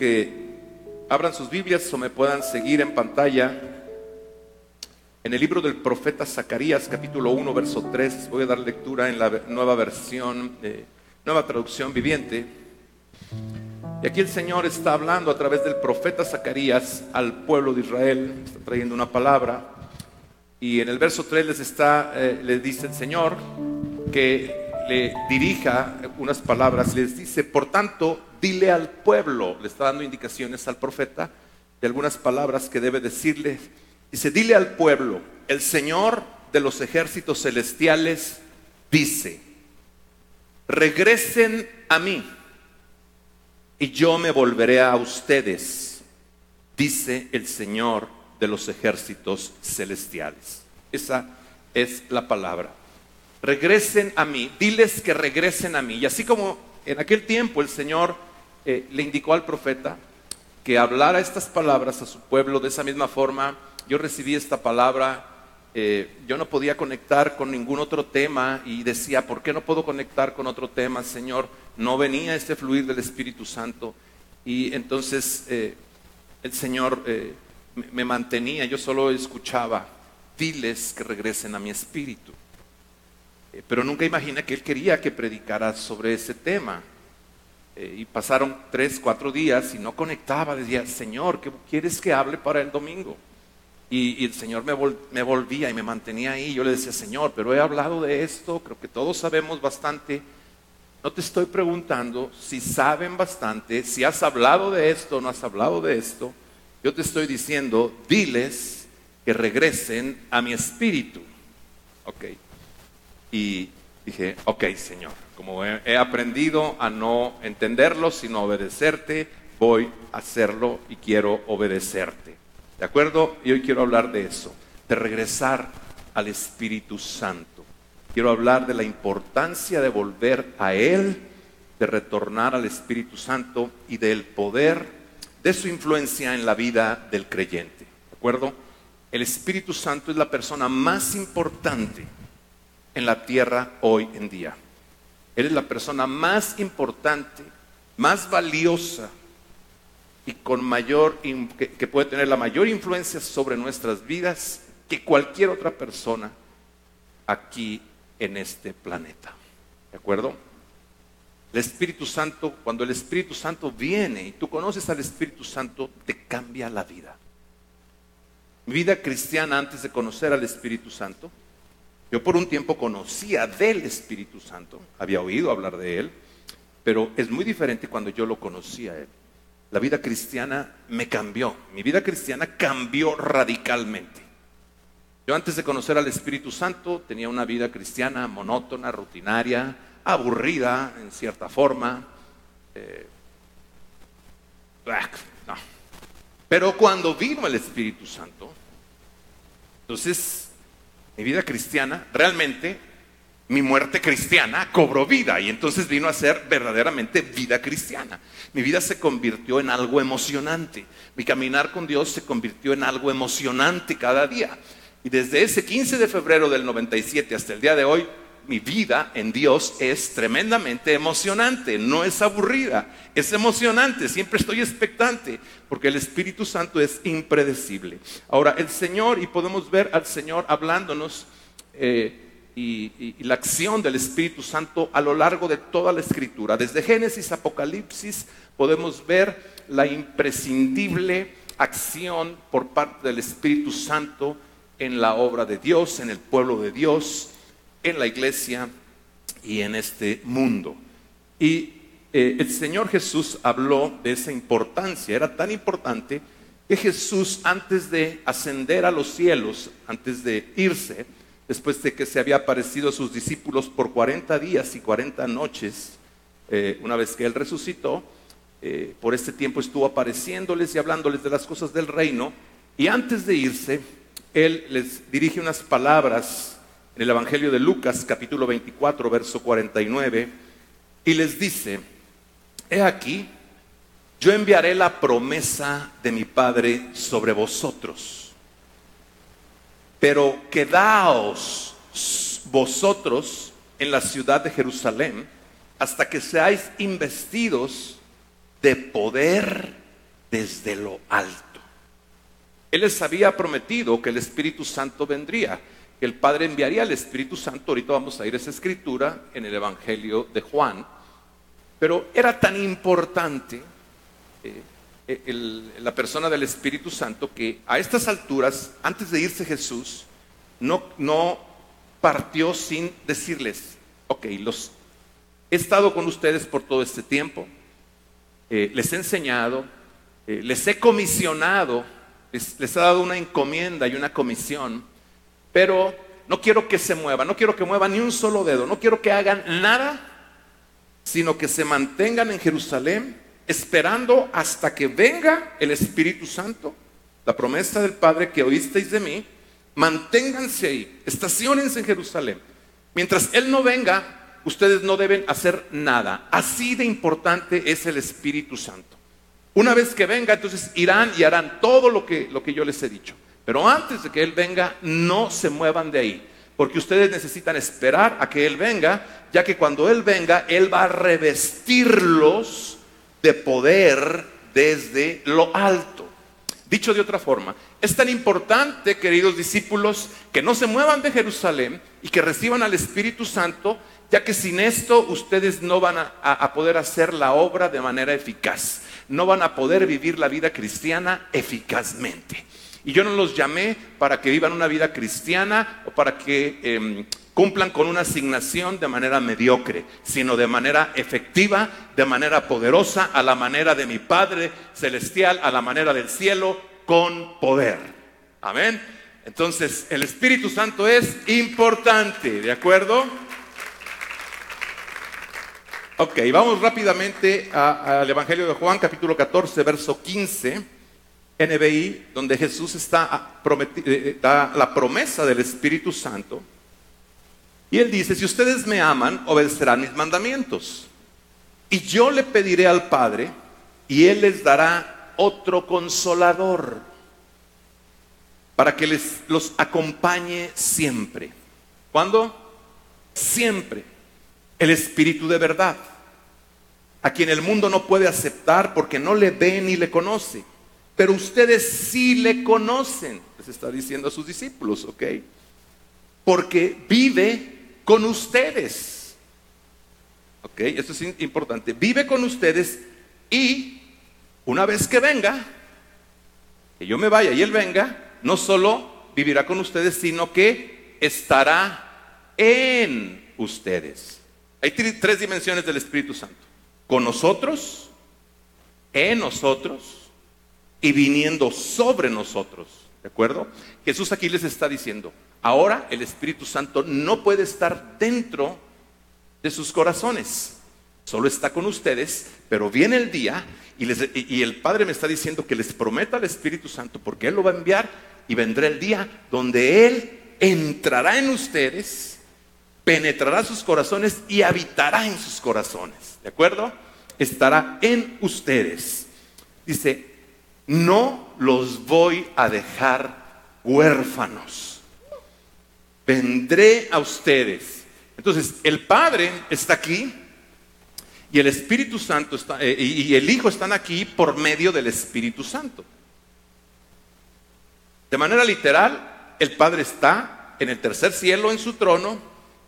que abran sus Biblias o me puedan seguir en pantalla. En el libro del profeta Zacarías, capítulo 1, verso 3, voy a dar lectura en la nueva versión, eh, nueva traducción viviente. Y aquí el Señor está hablando a través del profeta Zacarías al pueblo de Israel, está trayendo una palabra. Y en el verso 3 les está, eh, le dice el Señor que le dirija unas palabras, les dice, por tanto, dile al pueblo, le está dando indicaciones al profeta de algunas palabras que debe decirle. Dice, dile al pueblo, el Señor de los ejércitos celestiales dice, regresen a mí y yo me volveré a ustedes, dice el Señor de los ejércitos celestiales. Esa es la palabra. Regresen a mí, diles que regresen a mí. Y así como en aquel tiempo el Señor eh, le indicó al profeta que hablara estas palabras a su pueblo de esa misma forma. Yo recibí esta palabra, eh, yo no podía conectar con ningún otro tema y decía, ¿por qué no puedo conectar con otro tema, Señor? No venía este fluir del Espíritu Santo. Y entonces eh, el Señor me mantenía, yo solo escuchaba, diles que regresen a mi espíritu. Pero nunca imaginé que Él quería que predicara sobre ese tema. Eh, y pasaron tres, cuatro días y no conectaba. Decía, Señor, ¿qué quieres que hable para el domingo? Y, el Señor me, me, volvía y me mantenía ahí. Yo le decía, Señor, pero he hablado de esto, creo que todos sabemos bastante. No te estoy preguntando si saben bastante, si has hablado de esto o no has hablado de esto. Yo te estoy diciendo, diles que regresen a mi espíritu. Ok. Y dije, ok, Señor como he, aprendido a no entenderlo, sino obedecerte, voy a hacerlo y quiero obedecerte. ¿De acuerdo? Y hoy quiero hablar de eso, de regresar al Espíritu Santo. Quiero hablar de la importancia de volver a Él, de retornar al Espíritu Santo y del poder de su influencia en la vida del creyente. ¿De acuerdo? El Espíritu Santo es la persona más importante en la tierra hoy en día. Eres la persona más importante, más valiosa y con mayor que, puede tener la mayor influencia sobre nuestras vidas que cualquier otra persona aquí en este planeta. ¿De acuerdo? El Espíritu Santo, cuando el Espíritu Santo viene y tú conoces al Espíritu Santo, te cambia la vida. Mi vida cristiana antes de conocer al Espíritu Santo yo por un tiempo conocía del Espíritu Santo, había oído hablar de él, pero es muy diferente cuando yo lo conocía a él. La vida cristiana me cambió, mi vida cristiana cambió radicalmente. Yo antes de conocer al Espíritu Santo tenía una vida cristiana monótona, rutinaria, aburrida en cierta forma. Eh, pero cuando vino el Espíritu Santo, entonces mi vida cristiana, realmente mi muerte cristiana cobró vida y entonces vino a ser verdaderamente vida cristiana. Mi vida se convirtió en algo emocionante. Mi caminar con Dios se convirtió en algo emocionante cada día. Y desde ese 15 de febrero del 97 hasta el día de hoy, mi vida en Dios es tremendamente emocionante, no es aburrida, es emocionante, siempre estoy expectante, porque el Espíritu Santo es impredecible. Ahora, el Señor, y podemos ver al Señor hablándonos, eh, y, la acción del Espíritu Santo a lo largo de toda la Escritura, desde Génesis, Apocalipsis, podemos ver la imprescindible acción por parte del Espíritu Santo en la obra de Dios, en el pueblo de Dios en la iglesia y en este mundo. Y eh, el Señor Jesús habló de esa importancia, era tan importante que Jesús antes de ascender a los cielos, antes de irse, después de que se había aparecido a sus discípulos por 40 días y 40 noches, eh, una vez que Él resucitó, eh, por este tiempo estuvo apareciéndoles y hablándoles de las cosas del reino, y antes de irse, Él les dirige unas palabras en el Evangelio de Lucas capítulo 24, verso 49, y les dice, he aquí, yo enviaré la promesa de mi Padre sobre vosotros, pero quedaos vosotros en la ciudad de Jerusalén hasta que seáis investidos de poder desde lo alto. Él les había prometido que el Espíritu Santo vendría, que el Padre enviaría al Espíritu Santo. Ahorita vamos a ir a esa escritura en el Evangelio de Juan. Pero era tan importante eh, la persona del Espíritu Santo que a estas alturas, antes de irse Jesús, no, no partió sin decirles, ok, los, he estado con ustedes por todo este tiempo, eh, les he enseñado, eh, les he comisionado, les, les he dado una encomienda y una comisión, pero no quiero que se muevan, no quiero que muevan ni un solo dedo, no quiero que hagan nada, sino que se mantengan en Jerusalén esperando hasta que venga el Espíritu Santo, la promesa del Padre que oísteis de mí, manténganse ahí, estacionense en Jerusalén. Mientras Él no venga, ustedes no deben hacer nada. Así de importante es el Espíritu Santo. Una vez que venga, entonces irán y harán todo lo que, lo que yo les he dicho. Pero antes de que Él venga, no se muevan de ahí. Porque ustedes necesitan esperar a que Él venga, ya que cuando Él venga, Él va a revestirlos de poder desde lo alto. Dicho de otra forma, es tan importante, queridos discípulos, que no se muevan de Jerusalén y que reciban al Espíritu Santo, ya que sin esto ustedes no van a, poder hacer la obra de manera eficaz, no van a poder vivir la vida cristiana eficazmente. Y yo no los llamé para que vivan una vida cristiana o para que em, cumplan con una asignación de manera mediocre, sino de manera efectiva, de manera poderosa, a la manera de mi Padre Celestial, a la manera del cielo, con poder. Amén. Entonces, el Espíritu Santo es importante, ¿de acuerdo? Ok, vamos rápidamente al Evangelio de Juan, capítulo 14, verso 15, NBI, donde Jesús está eh, eh, da la promesa del Espíritu Santo. Y él dice, si ustedes me aman, obedecerán mis mandamientos. Y yo le pediré al Padre y Él les dará otro consolador para que les los acompañe siempre. ¿Cuándo? Siempre. El Espíritu de verdad, a quien el mundo no puede aceptar porque no le ve ni le conoce. Pero ustedes sí le conocen, les está diciendo a sus discípulos, ¿ok? Porque vive con ustedes. ¿Ok? Esto es importante. Vive con ustedes y una vez que venga, que yo me vaya y Él venga, no solo vivirá con ustedes, sino que estará en ustedes. Hay tres dimensiones del Espíritu Santo. Con nosotros, en nosotros y viniendo sobre nosotros. ¿De acuerdo? Jesús aquí les está diciendo, Ahora el Espíritu Santo no puede estar dentro de sus corazones. Solo está con ustedes, pero viene el día y, el Padre me está diciendo que les prometa al Espíritu Santo porque Él lo va a enviar y vendrá el día donde Él entrará en ustedes, penetrará sus corazones y habitará en sus corazones. ¿De acuerdo? Estará en ustedes. Dice, no los voy a dejar huérfanos vendré a ustedes. Entonces, el Padre está aquí y el Espíritu Santo está, eh, y el Hijo están aquí por medio del Espíritu Santo. De manera literal, el Padre está en el tercer cielo en su trono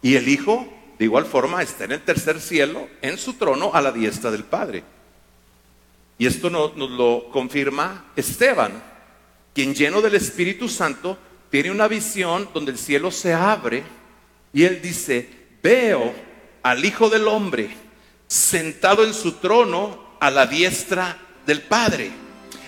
y el Hijo, de igual forma, está en el tercer cielo en su trono a la diestra del Padre. Y esto nos lo confirma Esteban, quien lleno del Espíritu Santo tiene una visión donde el cielo se abre y él dice, veo al Hijo del Hombre sentado en su trono a la diestra del Padre.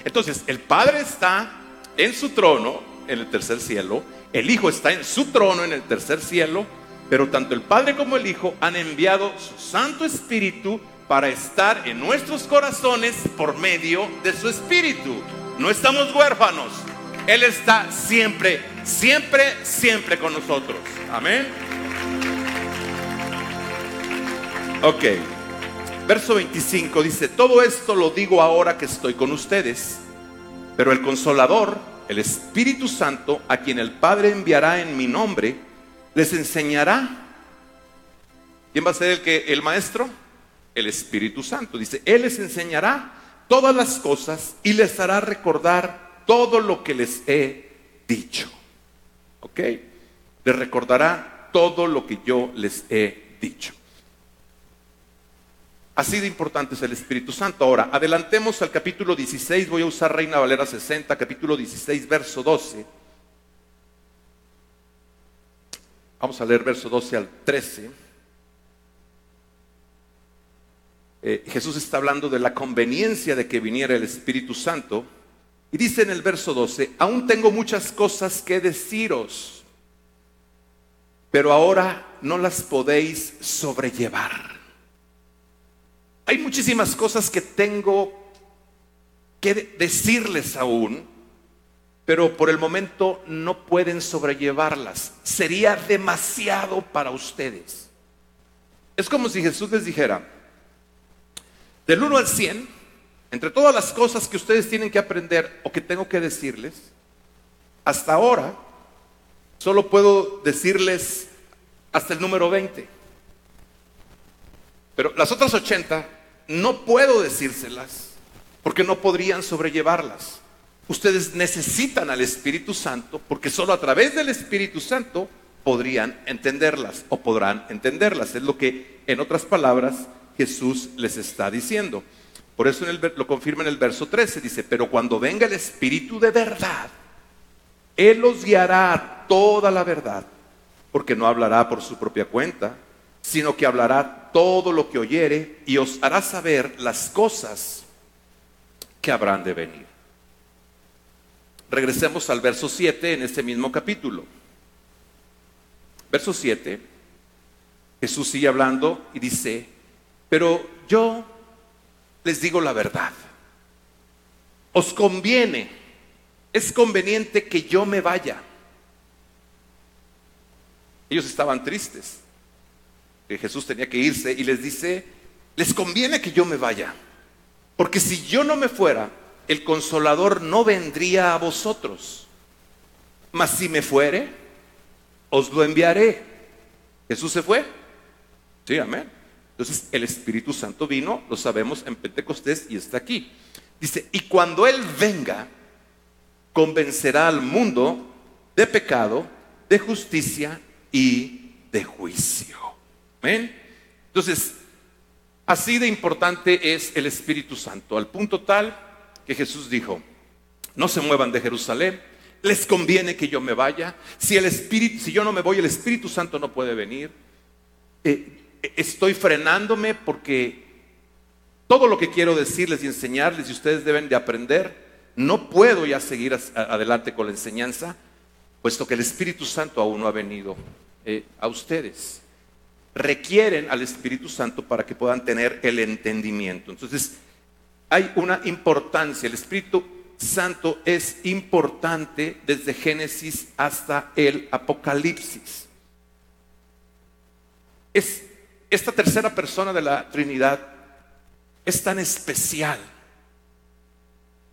Entonces, el Padre está en su trono en el tercer cielo, el Hijo está en su trono en el tercer cielo, pero tanto el Padre como el Hijo han enviado su Santo Espíritu para estar en nuestros corazones por medio de su Espíritu. No estamos huérfanos, él está siempre, siempre, siempre con nosotros. Amén. Ok. Verso 25 dice, todo esto lo digo ahora que estoy con ustedes, pero el consolador, el Espíritu Santo, a quien el Padre enviará en mi nombre, les enseñará. ¿Quién va a ser el que el maestro? El Espíritu Santo. Dice, él les enseñará todas las cosas y les hará recordar todo lo que les he dicho. ¿Ok? Les recordará todo lo que yo les he dicho. Así de importante es el Espíritu Santo. Ahora, adelantemos al capítulo 16, voy a usar Reina Valera 60, capítulo 16, verso 12. Vamos a leer verso 12 al 13. Eh, Jesús está hablando de la conveniencia de que viniera el Espíritu Santo. Y dice en el verso 12, aún tengo muchas cosas que deciros, pero ahora no las podéis sobrellevar. Hay muchísimas cosas que tengo que decirles aún, pero por el momento no pueden sobrellevarlas. Sería demasiado para ustedes. Es como si Jesús les dijera, del 1 al 100, entre todas las cosas que ustedes tienen que aprender o que tengo que decirles, hasta ahora solo puedo decirles hasta el número 20. Pero las otras 80 no puedo decírselas porque no podrían sobrellevarlas. Ustedes necesitan al Espíritu Santo porque solo a través del Espíritu Santo podrían entenderlas o podrán entenderlas. Es lo que, en otras palabras, Jesús les está diciendo. Por eso lo confirma en el verso 13, dice, pero cuando venga el Espíritu de verdad, Él los guiará a toda la verdad, porque no hablará por su propia cuenta, sino que hablará todo lo que oyere y os hará saber las cosas que habrán de venir. Regresemos al verso 7 en este mismo capítulo. Verso 7, Jesús sigue hablando y dice, pero yo les digo la verdad. Os conviene, es conveniente que yo me vaya. Ellos estaban tristes que Jesús tenía que irse y les dice, les conviene que yo me vaya, porque si yo no me fuera, el consolador no vendría a vosotros, mas si me fuere, os lo enviaré. Jesús se fue. Sí, amén. Entonces el Espíritu Santo vino, lo sabemos, en Pentecostés y está aquí. Dice, y cuando Él venga, convencerá al mundo de pecado, de justicia y de juicio. Entonces, así de importante es el Espíritu Santo, al punto tal que Jesús dijo, no se muevan de Jerusalén, les conviene que yo me vaya, si, el Espíritu, si yo no me voy, el Espíritu Santo no puede venir. Eh, estoy frenándome porque todo lo que quiero decirles y enseñarles y ustedes deben de aprender, no puedo ya seguir adelante con la enseñanza, puesto que el Espíritu Santo aún no ha venido eh, a ustedes requieren al Espíritu Santo para que puedan tener el entendimiento. Entonces, hay una importancia. El Espíritu Santo es importante desde Génesis hasta el Apocalipsis. Es esta tercera persona de la Trinidad es tan especial.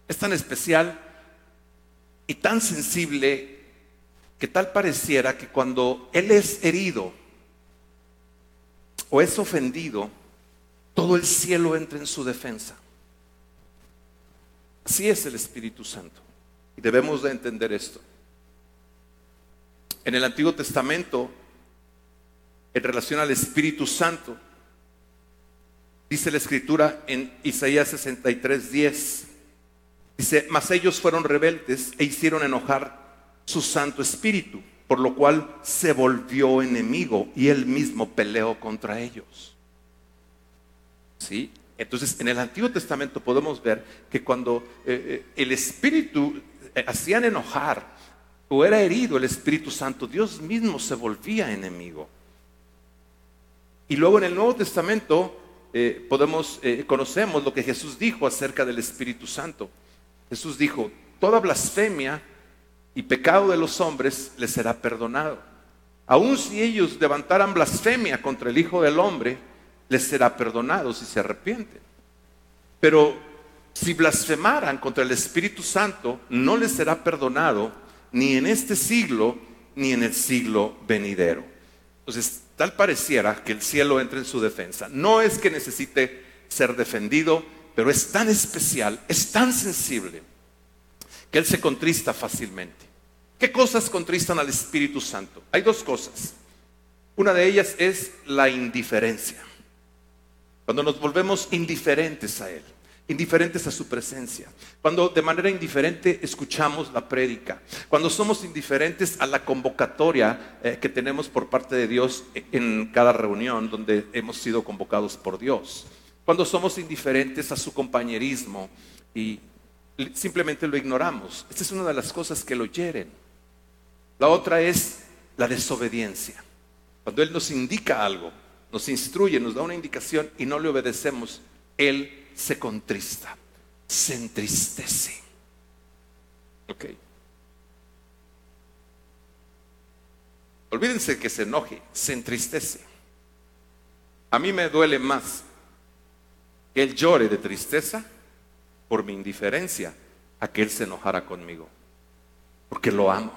Es tan especial y tan sensible que tal pareciera que cuando Él es herido, o es ofendido, todo el cielo entra en su defensa. Así es el Espíritu Santo. Y debemos de entender esto. En el Antiguo Testamento, en relación al Espíritu Santo, dice la Escritura en Isaías 63, 10, dice, mas ellos fueron rebeldes e hicieron enojar su Santo Espíritu por lo cual se volvió enemigo y él mismo peleó contra ellos. ¿Sí? Entonces, en el Antiguo Testamento podemos ver que cuando eh, eh, el Espíritu eh, hacían enojar o era herido el Espíritu Santo, Dios mismo se volvía enemigo. Y luego en el Nuevo Testamento podemos conocemos lo que Jesús dijo acerca del Espíritu Santo. Jesús dijo, toda blasfemia y pecado de los hombres les será perdonado. Aun si ellos levantaran blasfemia contra el Hijo del Hombre, les será perdonado si se arrepienten. Pero si blasfemaran contra el Espíritu Santo, no les será perdonado ni en este siglo ni en el siglo venidero. Entonces, tal pareciera que el cielo entre en su defensa. No es que necesite ser defendido, pero es tan especial, es tan sensible, que Él se contrista fácilmente. ¿Qué cosas contristan al Espíritu Santo? Hay dos cosas. Una de ellas es la indiferencia. Cuando nos volvemos indiferentes a Él, indiferentes a su presencia, cuando de manera indiferente escuchamos la prédica, cuando somos indiferentes a la convocatoria eh, que tenemos por parte de Dios en cada reunión donde hemos sido convocados por Dios, cuando somos indiferentes a su compañerismo y simplemente lo ignoramos. Esta es una de las cosas que lo hieren. La otra es la desobediencia. Cuando Él nos indica algo, nos instruye, nos da una indicación y no le obedecemos, Él se contrista, se entristece. Ok. Olvídense que se enoje, se entristece. A mí me duele más que Él llore de tristeza por mi indiferencia a que Él se enojara conmigo. Porque lo amo.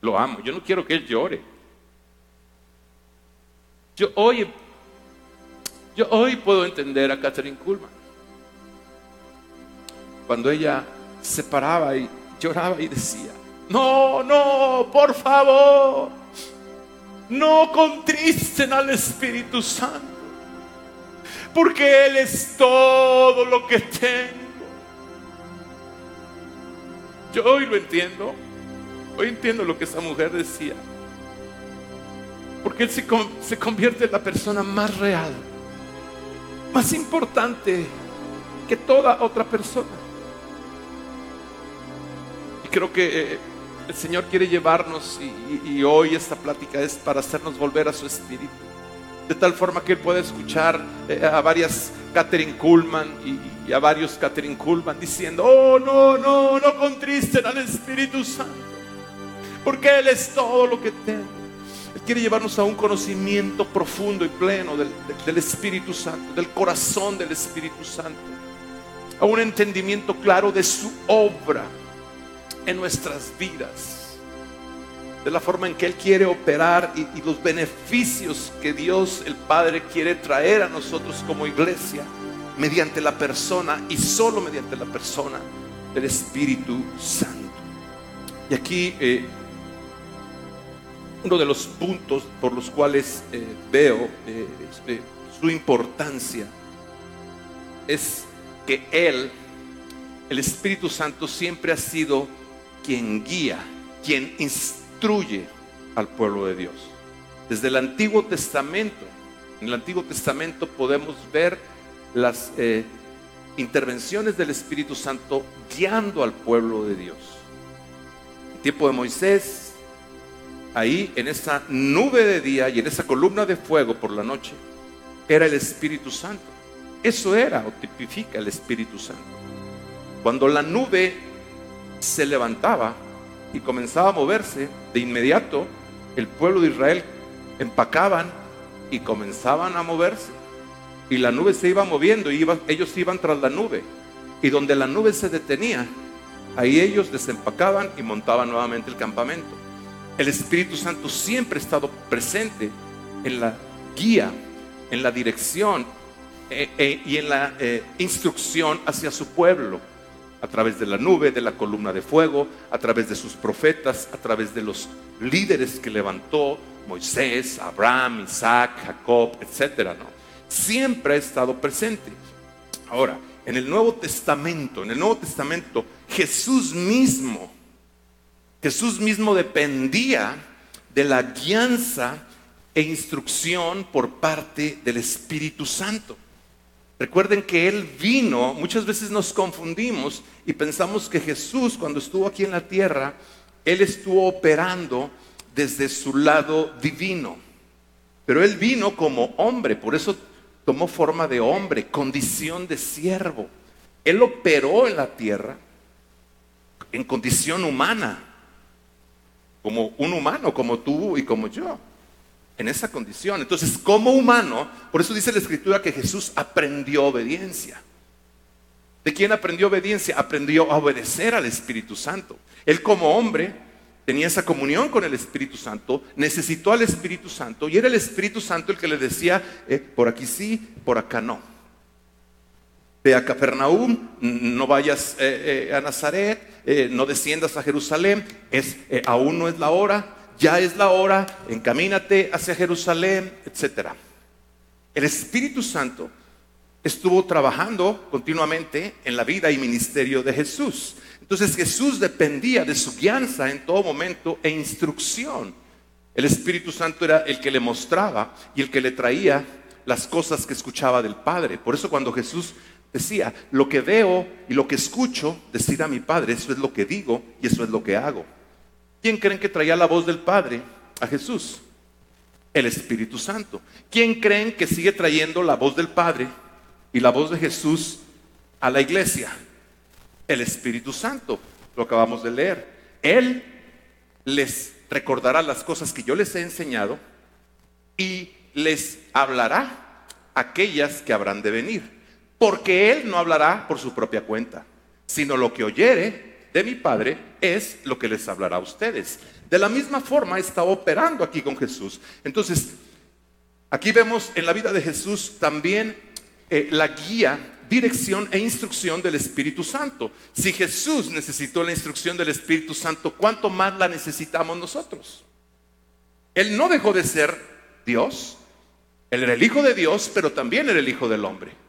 Lo amo. Yo no quiero que Él llore. Yo hoy, yo hoy puedo entender a Catherine Kuhlman. Cuando ella se paraba y lloraba y decía, no, no, por favor, no contristen al Espíritu Santo, porque Él es todo lo que tengo. Yo hoy lo entiendo, hoy entiendo lo que esa mujer decía. Porque Él se, convierte en la persona más real, más importante que toda otra persona. Y creo que eh, el Señor quiere llevarnos y, hoy esta plática es para hacernos volver a su espíritu. De tal forma que Él pueda escuchar eh, a varias Catherine Kuhlman y, a varios Catherine Kuhlman diciendo, oh no, no, no contristen al Espíritu Santo. Porque Él es todo lo que tengo quiere llevarnos a un conocimiento profundo y pleno del, Espíritu Santo, del corazón del Espíritu Santo, a un entendimiento claro de su obra en nuestras vidas, de la forma en que Él quiere operar y, y los beneficios que Dios el Padre quiere traer a nosotros como iglesia mediante la persona y solo mediante la persona del Espíritu Santo. Y aquí eh, uno de los puntos por los cuales eh, veo eh, este, su importancia es que Él, el Espíritu Santo, siempre ha sido quien guía, quien instruye al pueblo de Dios. Desde el Antiguo Testamento, en el Antiguo Testamento podemos ver las eh, intervenciones del Espíritu Santo guiando al pueblo de Dios. En tiempo de Moisés, ahí en esa nube de día y en esa columna de fuego por la noche, era el Espíritu Santo. Eso era o tipifica el Espíritu Santo. Cuando la nube se levantaba y comenzaba a moverse, de inmediato el pueblo de Israel empacaban y comenzaban a moverse. Y la nube se iba moviendo y ellos iban tras la nube. Y donde la nube se detenía, ahí ellos desempacaban y montaban nuevamente el campamento. El Espíritu Santo siempre ha estado presente en la guía, en la dirección eh, eh, y en la eh, instrucción hacia su pueblo, a través de la nube, de la columna de fuego, a través de sus profetas, a través de los líderes que levantó Moisés, Abraham, Isaac, Jacob, etcétera, ¿no? Siempre ha estado presente. Ahora, en el Nuevo Testamento, en el Nuevo Testamento, Jesús mismo Jesús mismo dependía de la guianza e instrucción por parte del Espíritu Santo. Recuerden que Él vino, muchas veces nos confundimos y pensamos que Jesús cuando estuvo aquí en la tierra, Él estuvo operando desde su lado divino. Pero Él vino como hombre, por eso tomó forma de hombre, condición de siervo. Él operó en la tierra en condición humana como un humano, como tú y como yo, en esa condición. Entonces, como humano, por eso dice la escritura que Jesús aprendió obediencia. ¿De quién aprendió obediencia? Aprendió a obedecer al Espíritu Santo. Él como hombre tenía esa comunión con el Espíritu Santo, necesitó al Espíritu Santo y era el Espíritu Santo el que le decía, eh, por aquí sí, por acá no. Ve a Capernaum, no vayas eh, eh, a Nazaret, eh, no desciendas a Jerusalén, es, aún no es la hora, ya es la hora, encamínate hacia Jerusalén, etc. El Espíritu Santo estuvo trabajando continuamente en la vida y ministerio de Jesús. Entonces Jesús dependía de su guianza en todo momento e instrucción. El Espíritu Santo era el que le mostraba y el que le traía las cosas que escuchaba del Padre. Por eso cuando Jesús decía, lo que veo y lo que escucho, decir a mi Padre, eso es lo que digo y eso es lo que hago. ¿Quién creen que traía la voz del Padre a Jesús? El Espíritu Santo. ¿Quién creen que sigue trayendo la voz del Padre y la voz de Jesús a la iglesia? El Espíritu Santo. Lo acabamos de leer. Él les recordará las cosas que yo les he enseñado y les hablará aquellas que habrán de venir porque él no hablará por su propia cuenta, sino lo que oyere de mi Padre es lo que les hablará a ustedes. De la misma forma está operando aquí con Jesús. Entonces, aquí vemos en la vida de Jesús también eh, la guía, dirección e instrucción del Espíritu Santo. Si Jesús necesitó la instrucción del Espíritu Santo, ¿cuánto más la necesitamos nosotros? Él no dejó de ser Dios, él era el Hijo de Dios, pero también era el Hijo del Hombre.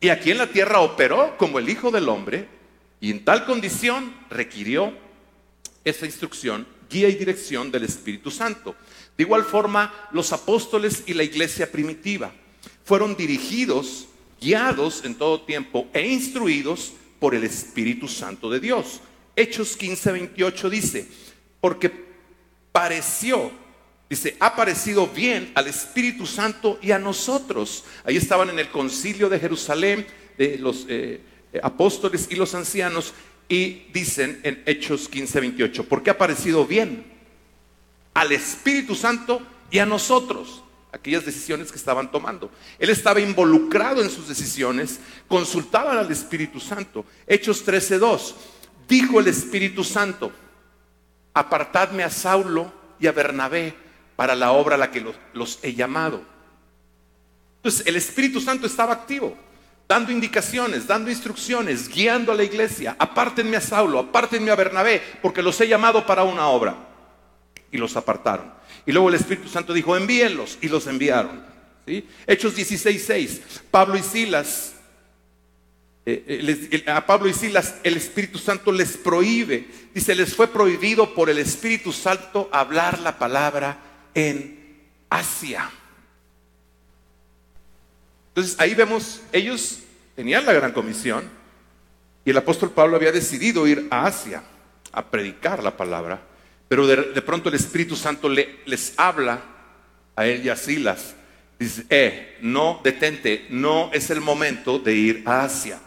Y aquí en la tierra operó como el Hijo del Hombre y en tal condición requirió esa instrucción, guía y dirección del Espíritu Santo. De igual forma, los apóstoles y la iglesia primitiva fueron dirigidos, guiados en todo tiempo e instruidos por el Espíritu Santo de Dios. Hechos 15, 28 dice, porque pareció Dice, ha parecido bien al Espíritu Santo y a nosotros. Ahí estaban en el concilio de Jerusalén de los eh, eh, apóstoles y los ancianos y dicen en Hechos 15, 28, porque ha parecido bien al Espíritu Santo y a nosotros aquellas decisiones que estaban tomando. Él estaba involucrado en sus decisiones, consultaban al Espíritu Santo. Hechos 2 dijo el Espíritu Santo, apartadme a Saulo y a Bernabé para la obra a la que los, he llamado. Entonces el Espíritu Santo estaba activo, dando indicaciones, dando instrucciones, guiando a la iglesia. Apártenme a Saulo, apártenme a Bernabé, porque los he llamado para una obra. Y los apartaron. Y luego el Espíritu Santo dijo, envíenlos, y los enviaron. ¿Sí? Hechos 16:6, Pablo y Silas eh, eh, a Pablo y Silas el Espíritu Santo les prohíbe, dice, les fue prohibido por el Espíritu Santo hablar la palabra en Asia. Entonces ahí vemos, ellos tenían la gran comisión y el apóstol Pablo había decidido ir a Asia a predicar la palabra, pero de, pronto el Espíritu Santo le, les habla a él y a Silas. Dice, eh, no, detente, no es el momento de ir a Asia.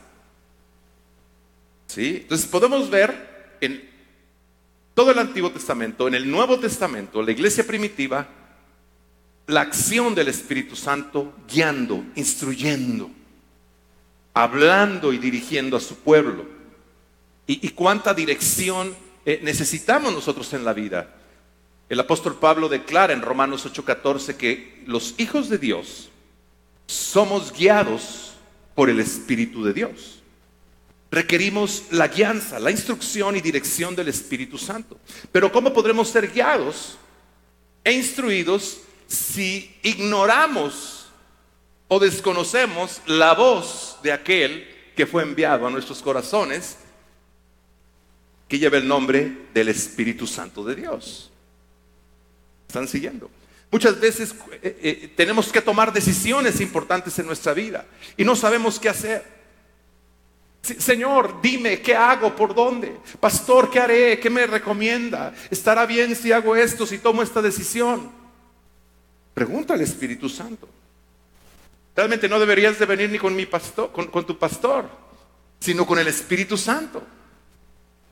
¿Sí? Entonces podemos ver en todo el Antiguo Testamento, en el Nuevo Testamento, la iglesia primitiva, la acción del Espíritu Santo guiando, instruyendo, hablando y dirigiendo a su pueblo. Y, cuánta dirección eh, necesitamos nosotros en la vida. El apóstol Pablo declara en Romanos 8:14 que los hijos de Dios somos guiados por el Espíritu de Dios requerimos la guianza, la instrucción y dirección del Espíritu Santo. Pero ¿cómo podremos ser guiados e instruidos si ignoramos o desconocemos la voz de aquel que fue enviado a nuestros corazones, que lleva el nombre del Espíritu Santo de Dios? ¿Están siguiendo? Muchas veces eh, eh, tenemos que tomar decisiones importantes en nuestra vida y no sabemos qué hacer. Señor, dime, ¿qué hago? ¿Por dónde? Pastor, ¿qué haré? ¿Qué me recomienda? ¿Estará bien si hago esto, si tomo esta decisión? Pregunta al Espíritu Santo. Realmente no deberías de venir ni con mi pastor, con, con tu pastor, sino con el Espíritu Santo.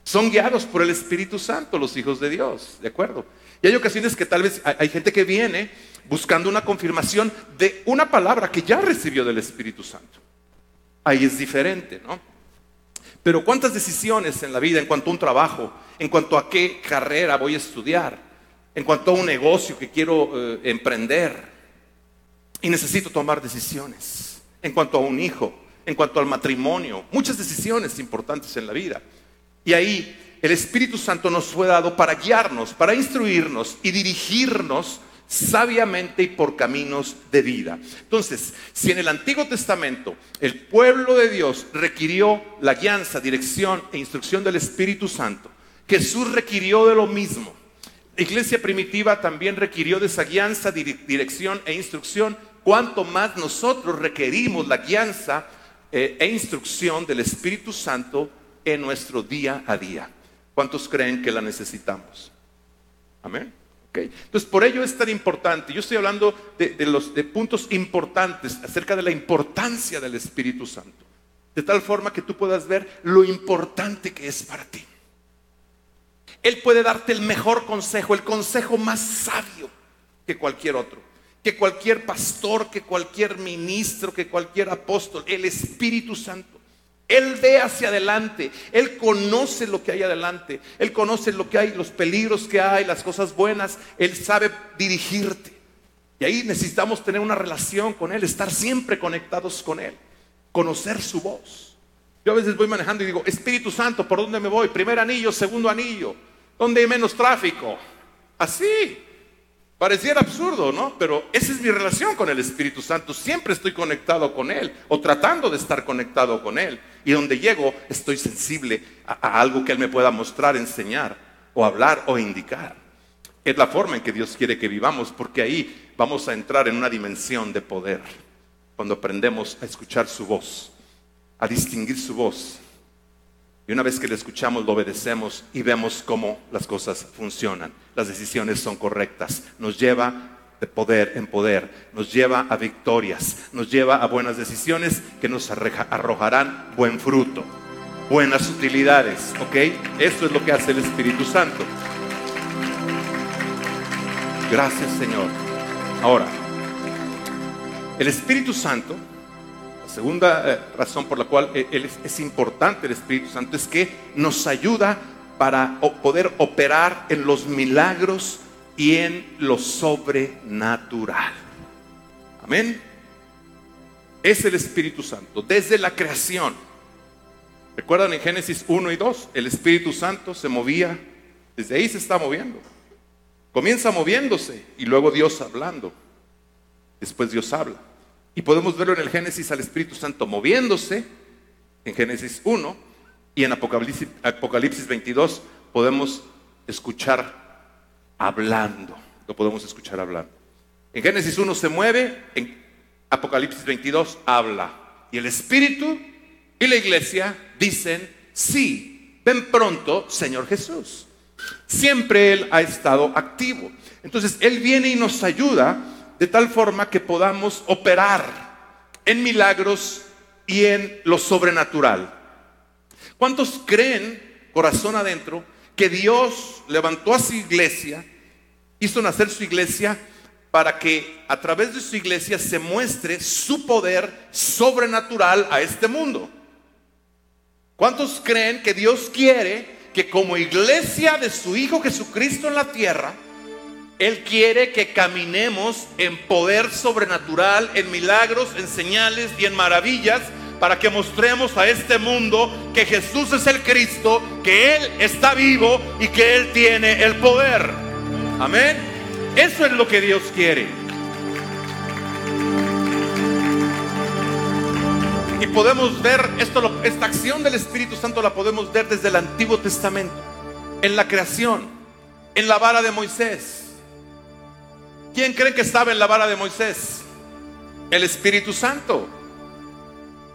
Son guiados por el Espíritu Santo los hijos de Dios, ¿de acuerdo? Y hay ocasiones que tal vez hay gente que viene buscando una confirmación de una palabra que ya recibió del Espíritu Santo. Ahí es diferente, ¿no? Pero ¿cuántas decisiones en la vida en cuanto a un trabajo, en cuanto a qué carrera voy a estudiar, en cuanto a un negocio que quiero eh, emprender? Y necesito tomar decisiones. En cuanto a un hijo, en cuanto al matrimonio, muchas decisiones importantes en la vida. Y ahí el Espíritu Santo nos fue dado para guiarnos, para instruirnos y dirigirnos sabiamente y por caminos de vida. Entonces, si en el Antiguo Testamento el pueblo de Dios requirió la guianza, dirección e instrucción del Espíritu Santo, Jesús requirió de lo mismo. Iglesia primitiva también requirió de esa guianza, dirección e instrucción, cuanto más nosotros requerimos la guianza eh, e instrucción del Espíritu Santo en nuestro día a día. ¿Cuántos creen que la necesitamos? Amén. Entonces, por ello es tan importante. Yo estoy hablando de, los de puntos importantes acerca de la importancia del Espíritu Santo. De tal forma que tú puedas ver lo importante que es para ti. Él puede darte el mejor consejo, el consejo más sabio que cualquier otro, que cualquier pastor, que cualquier ministro, que cualquier apóstol, el Espíritu Santo. Él ve hacia adelante, Él conoce lo que hay adelante, Él conoce lo que hay, los peligros que hay, las cosas buenas, Él sabe dirigirte. Y ahí necesitamos tener una relación con Él, estar siempre conectados con Él, conocer su voz. Yo a veces voy manejando y digo, Espíritu Santo, ¿por dónde me voy? Primer anillo, segundo anillo, ¿dónde hay menos tráfico? Así. Pareciera absurdo, ¿no? Pero esa es mi relación con el Espíritu Santo. Siempre estoy conectado con Él o tratando de estar conectado con Él. Y donde llego estoy sensible a, algo que Él me pueda mostrar, enseñar o hablar o indicar. Es la forma en que Dios quiere que vivamos porque ahí vamos a entrar en una dimensión de poder. Cuando aprendemos a escuchar su voz, a distinguir su voz. Y una vez que le escuchamos, lo obedecemos y vemos cómo las cosas funcionan las decisiones son correctas. Nos lleva de poder en poder, nos lleva a victorias, nos lleva a buenas decisiones que nos arrojarán buen fruto, buenas utilidades, ¿ok? Esto es lo que hace el Espíritu Santo. Gracias Señor. Ahora, el Espíritu Santo, segunda eh, razón por la cual eh, es, es importante el Espíritu Santo es que nos ayuda para poder operar en los milagros y en lo sobrenatural. Amén. Es el Espíritu Santo desde la creación. ¿Recuerdan en Génesis 1 y 2? El Espíritu Santo se movía, desde ahí se está moviendo. Comienza moviéndose y luego Dios hablando. Después Dios habla. Y podemos verlo en el Génesis al Espíritu Santo moviéndose, en Génesis 1, y en Apocalipsis, 22 podemos escuchar hablando. Lo podemos escuchar hablando. En Génesis 1 se mueve, en Apocalipsis 22 habla. Y el Espíritu y la iglesia dicen, sí, ven pronto, Señor Jesús. Siempre Él ha estado activo. Entonces Él viene y nos ayuda de tal forma que podamos operar en milagros y en lo sobrenatural. ¿Cuántos creen, corazón adentro, que Dios levantó a su iglesia, hizo nacer su iglesia para que a través de su iglesia se muestre su poder sobrenatural a este mundo? ¿Cuántos creen que Dios quiere que como iglesia de su Hijo Jesucristo en la tierra, Él quiere que caminemos en poder sobrenatural, en milagros, en señales y en maravillas? para que mostremos a este mundo que Jesús es el Cristo, que Él está vivo y que Él tiene el poder. Amén. Eso es lo que Dios quiere. Y podemos ver esta acción del Espíritu Santo la podemos ver desde el Antiguo Testamento, en la creación, en la vara de Moisés. ¿Quién cree que estaba en la vara de Moisés? El Espíritu Santo.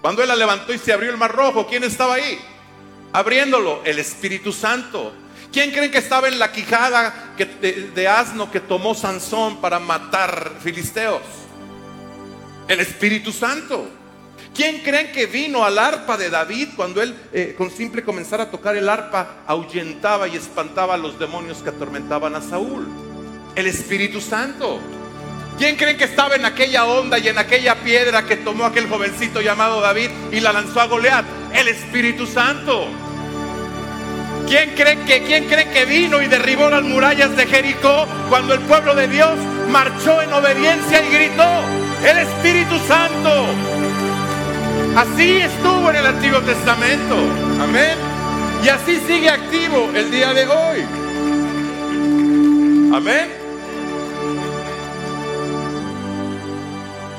Cuando él la levantó y se abrió el mar rojo, ¿quién estaba ahí? Abriéndolo, el Espíritu Santo. ¿Quién creen que estaba en la quijada de, asno que tomó Sansón para matar filisteos? El Espíritu Santo. ¿Quién creen que vino al arpa de David cuando él eh, con simple comenzar a tocar el arpa ahuyentaba y espantaba a los demonios que atormentaban a Saúl? El Espíritu Santo. ¿Quién creen que estaba en aquella onda y en aquella piedra que tomó aquel jovencito llamado David y la lanzó a Goliat? El Espíritu Santo. ¿Quién creen que quién creen que vino y derribó las murallas de Jericó cuando el pueblo de Dios marchó en obediencia y gritó? El Espíritu Santo. Así estuvo en el Antiguo Testamento. Amén. Y así sigue activo el día de hoy. Amén.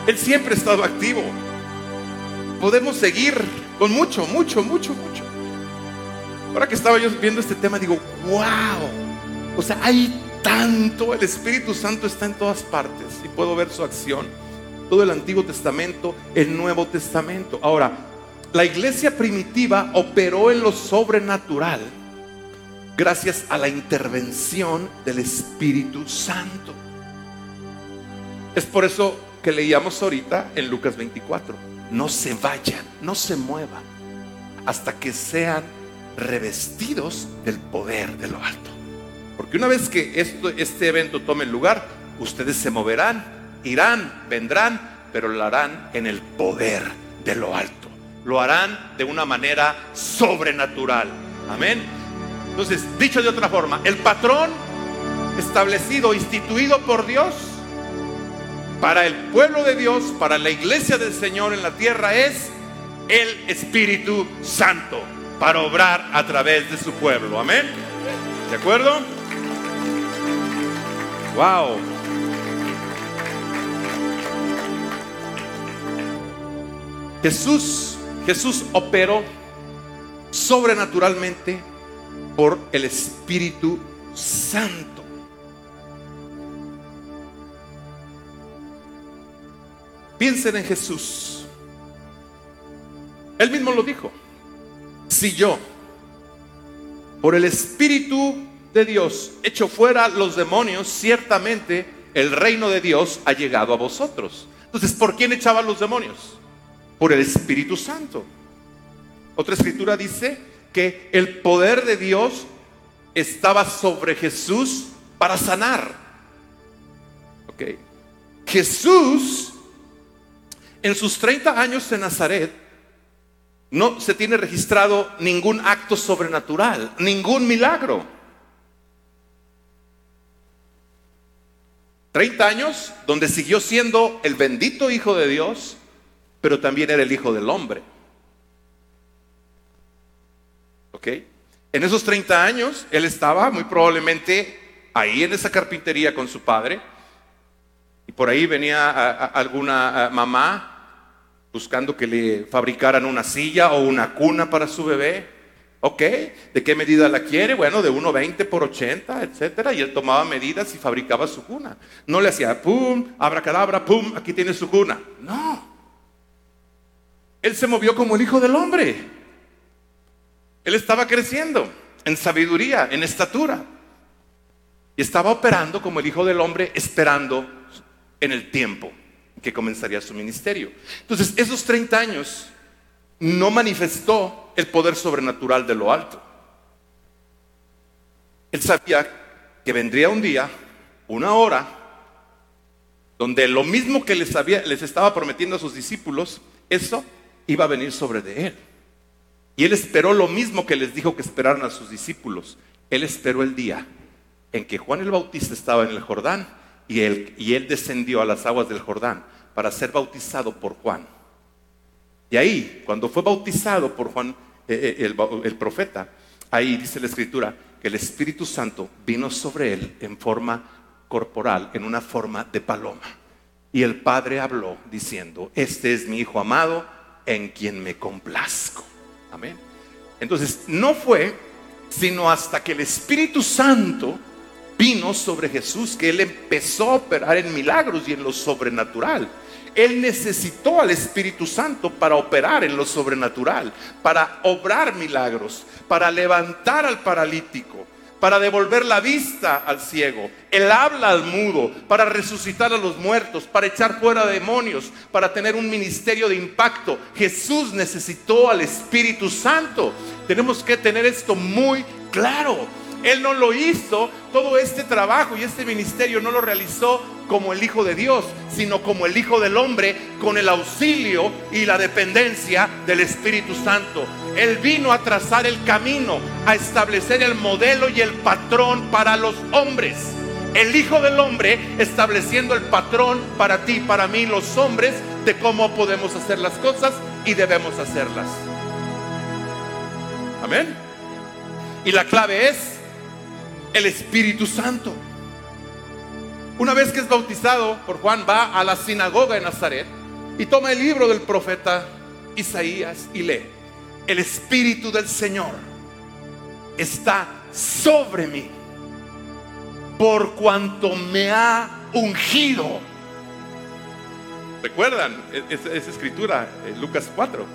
Él siempre ha estado activo. Podemos seguir con mucho, mucho, mucho, mucho. Ahora que estaba yo viendo este tema, digo, wow. O sea, hay tanto. El Espíritu Santo está en todas partes y puedo ver su acción. Todo el Antiguo Testamento, el Nuevo Testamento. Ahora, la iglesia primitiva operó en lo sobrenatural gracias a la intervención del Espíritu Santo. Es por eso que leíamos ahorita en Lucas 24. No se vayan, no se muevan hasta que sean revestidos del poder de lo alto. Porque una vez que esto, este evento tome lugar, ustedes se moverán, irán, vendrán, pero lo harán en el poder de lo alto. Lo harán de una manera sobrenatural. Amén. Entonces, dicho de otra forma, el patrón establecido, instituido por Dios, para el pueblo de Dios, para la iglesia del Señor en la tierra es el Espíritu Santo para obrar a través de su pueblo. Amén. ¿De acuerdo? Wow. Jesús, Jesús operó sobrenaturalmente por el Espíritu Santo. Piensen en Jesús. Él mismo lo dijo. Si yo, por el Espíritu de Dios, echo fuera los demonios, ciertamente el reino de Dios ha llegado a vosotros. Entonces, ¿por quién echaban los demonios? Por el Espíritu Santo. Otra escritura dice que el poder de Dios estaba sobre Jesús para sanar. Ok. Jesús, en sus 30 años en Nazaret, no se tiene registrado ningún acto sobrenatural, ningún milagro. 30 años donde siguió siendo el bendito Hijo de Dios, pero también era el Hijo del Hombre. ¿Ok? En esos 30 años, él estaba muy probablemente ahí en esa carpintería con su padre, y por ahí venía alguna mamá buscando que le fabricaran una silla o una cuna para su bebé. Ok, ¿de qué medida la quiere? Bueno, de 1,20 por 80, etcétera. Y él tomaba medidas y fabricaba su cuna. No le hacía pum, abracadabra, pum, aquí tiene su cuna. No. Él se movió como el hijo del hombre. Él estaba creciendo en sabiduría, en estatura. Y estaba operando como el hijo del hombre, esperando en el tiempo que comenzaría su ministerio. Entonces, esos 30 años no manifestó el poder sobrenatural de lo alto. Él sabía que vendría un día, una hora, donde lo mismo que les, había, les estaba prometiendo a sus discípulos, eso iba a venir sobre de él. Y él esperó lo mismo que les dijo que esperaran a sus discípulos. Él esperó el día en que Juan el Bautista estaba en el Jordán y él, y él descendió a las aguas del Jordán para ser bautizado por Juan. Y ahí, cuando fue bautizado por Juan eh, eh, el, profeta, ahí dice la escritura que el Espíritu Santo vino sobre él en forma corporal, en una forma de paloma. Y el Padre habló diciendo, este es mi Hijo amado en quien me complazco. Amén. Entonces, no fue sino hasta que el Espíritu Santo vino sobre Jesús que él empezó a operar en milagros y en lo sobrenatural. Él necesitó al Espíritu Santo para operar en lo sobrenatural, para obrar milagros, para levantar al paralítico, para devolver la vista al ciego. Él habla al mudo, para resucitar a los muertos, para echar fuera demonios, para tener un ministerio de impacto. Jesús necesitó al Espíritu Santo. Tenemos que tener esto muy claro. Él no lo hizo, todo este trabajo y este ministerio no lo realizó como el Hijo de Dios, sino como el Hijo del Hombre con el auxilio y la dependencia del Espíritu Santo. Él vino a trazar el camino, a establecer el modelo y el patrón para los hombres. El Hijo del Hombre estableciendo el patrón para ti, para mí, los hombres, de cómo podemos hacer las cosas y debemos hacerlas. Amén. Y la clave es el Espíritu Santo. Una vez que es bautizado por Juan, va a la sinagoga en Nazaret y toma el libro del profeta Isaías y lee, el Espíritu del Señor está sobre mí por cuanto me ha ungido. ¿Recuerdan esa, escritura en Lucas 4?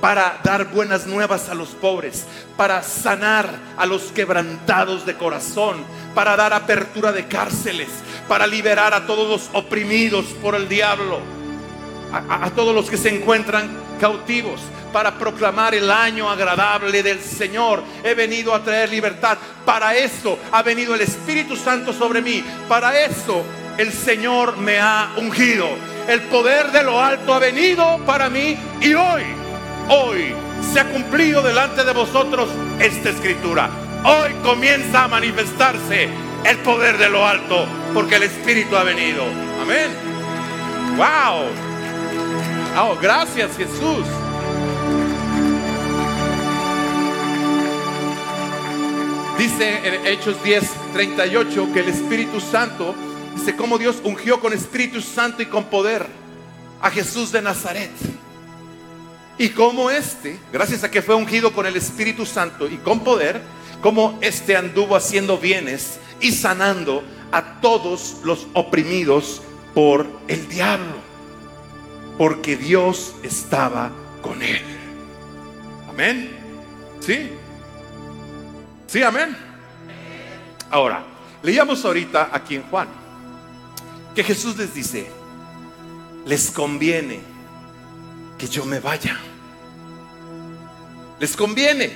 Para dar buenas nuevas a los pobres, para sanar a los quebrantados de corazón, para dar apertura de cárceles, para liberar a todos los oprimidos por el diablo, a, todos los que se encuentran cautivos, para proclamar el año agradable del Señor. He venido a traer libertad. Para eso ha venido el Espíritu Santo sobre mí. Para eso el Señor me ha ungido. El poder de lo alto ha venido para mí y hoy hoy se ha cumplido delante de vosotros esta escritura. Hoy comienza a manifestarse el poder de lo alto porque el Espíritu ha venido. Amén. Wow. Oh, gracias Jesús. Dice en Hechos 10, 38 que el Espíritu Santo, dice cómo Dios ungió con Espíritu Santo y con poder a Jesús de Nazaret. Y como este, gracias a que fue ungido con el Espíritu Santo y con poder, como este anduvo haciendo bienes y sanando a todos los oprimidos por el diablo, porque Dios estaba con él. Amén. ¿Sí? Sí, amén. Ahora, leíamos ahorita aquí en Juan que Jesús les dice, les conviene que yo me vaya. Les conviene.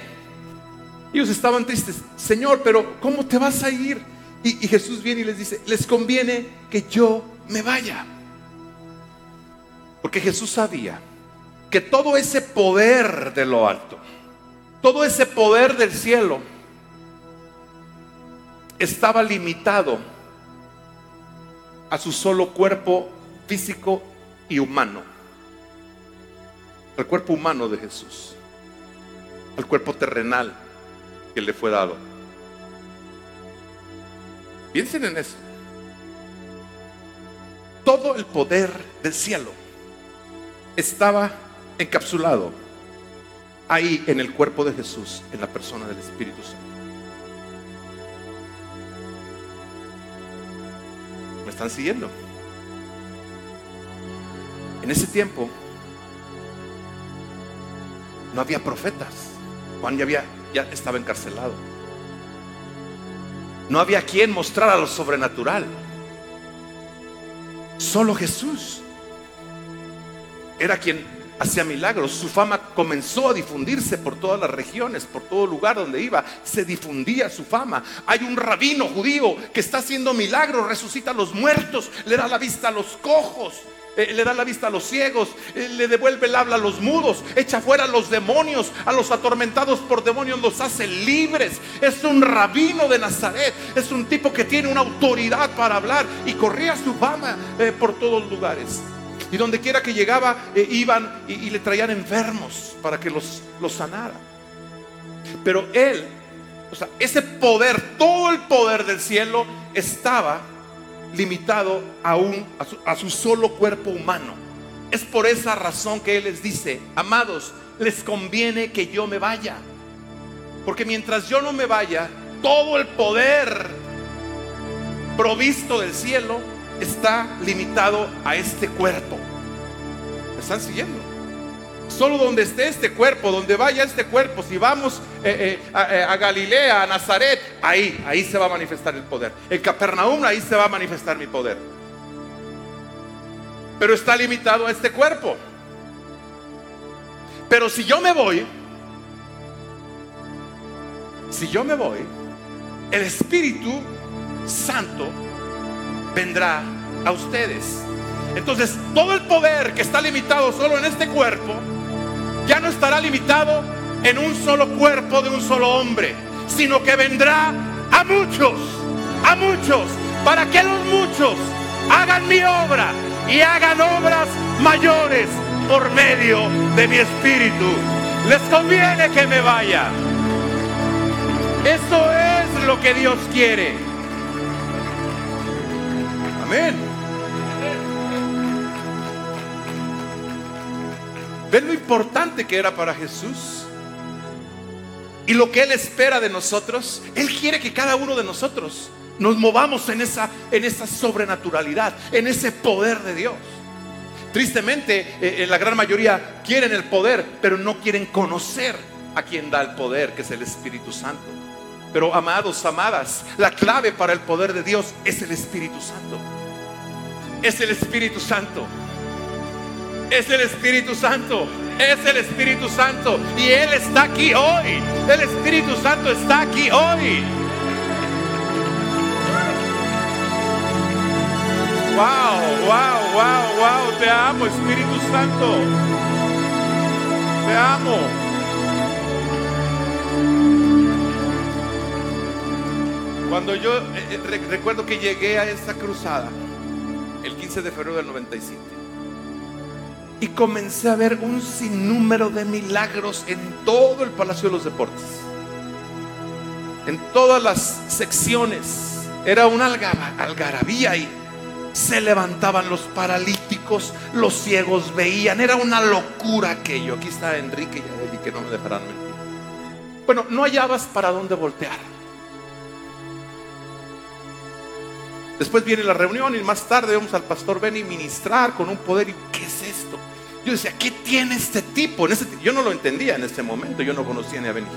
Ellos estaban tristes. Señor, pero ¿cómo te vas a ir? Y, Jesús viene y les dice, les conviene que yo me vaya. Porque Jesús sabía que todo ese poder de lo alto, todo ese poder del cielo, estaba limitado a su solo cuerpo físico y humano, al cuerpo humano de Jesús al cuerpo terrenal que le fue dado. Piensen en eso. Todo el poder del cielo estaba encapsulado ahí en el cuerpo de Jesús, en la persona del Espíritu Santo. ¿Me están siguiendo? En ese tiempo no había profetas. Juan ya, había, ya estaba encarcelado. No había quien mostrara lo sobrenatural. Solo Jesús era quien hacía milagros. Su fama comenzó a difundirse por todas las regiones, por todo lugar donde iba. Se difundía su fama. Hay un rabino judío que está haciendo milagros, resucita a los muertos, le da la vista a los cojos. Eh, le da la vista a los ciegos, eh, le devuelve el habla a los mudos, echa fuera a los demonios, a los atormentados por demonios los hace libres. Es un rabino de Nazaret, es un tipo que tiene una autoridad para hablar y corría su fama eh, por todos lugares. Y donde quiera que llegaba, iban y, le traían enfermos para que los, los sanara. Pero él, o sea, ese poder, todo el poder del cielo estaba limitado a su, a su solo cuerpo humano. Es por esa razón que Él les dice, amados, les conviene que yo me vaya. Porque mientras yo no me vaya, todo el poder provisto del cielo está limitado a este cuerpo. ¿Me están siguiendo? Solo donde esté este cuerpo, donde vaya este cuerpo, si vamos eh, eh, eh, a, Galilea, a Nazaret, ahí, ahí se va a manifestar el poder. En Capernaum, ahí se va a manifestar mi poder. Pero está limitado a este cuerpo. Pero si yo me voy, si yo me voy, el Espíritu Santo vendrá a ustedes. Entonces, todo el poder que está limitado solo en este cuerpo, ya no estará limitado en un solo cuerpo de un solo hombre, sino que vendrá a muchos, a muchos, para que los muchos hagan mi obra y hagan obras mayores por medio de mi espíritu. Les conviene que me vaya. Eso es lo que Dios quiere. Amén. ¿Ven lo importante que era para Jesús? Y lo que Él espera de nosotros. Él quiere que cada uno de nosotros nos movamos en esa, en esa sobrenaturalidad, en ese poder de Dios. Tristemente, eh, en la gran mayoría quieren el poder, pero no quieren conocer a quien da el poder, que es el Espíritu Santo. Pero amados, amadas, la clave para el poder de Dios es el Espíritu Santo. Es el Espíritu Santo. Es el Espíritu Santo. Es el Espíritu Santo. Y Él está aquí hoy. El Espíritu Santo está aquí hoy. Wow, wow, wow, wow. Te amo, Espíritu Santo. Te amo. Cuando yo eh, eh, recuerdo que llegué a esta cruzada, el 15 de febrero del 97, y comencé a ver un sinnúmero de milagros en todo el Palacio de los Deportes, en todas las secciones. Era una algarabía ahí se levantaban los paralíticos, los ciegos veían, era una locura aquello. Aquí está Enrique y Adeli que no me dejarán mentir. Bueno, no hallabas para dónde voltear. Después viene la reunión y más tarde vamos al pastor Benny ministrar con un poder. ¿Y qué es esto? Yo decía, ¿qué tiene este tipo? Yo no lo entendía en ese momento, yo no conocía ni a Benny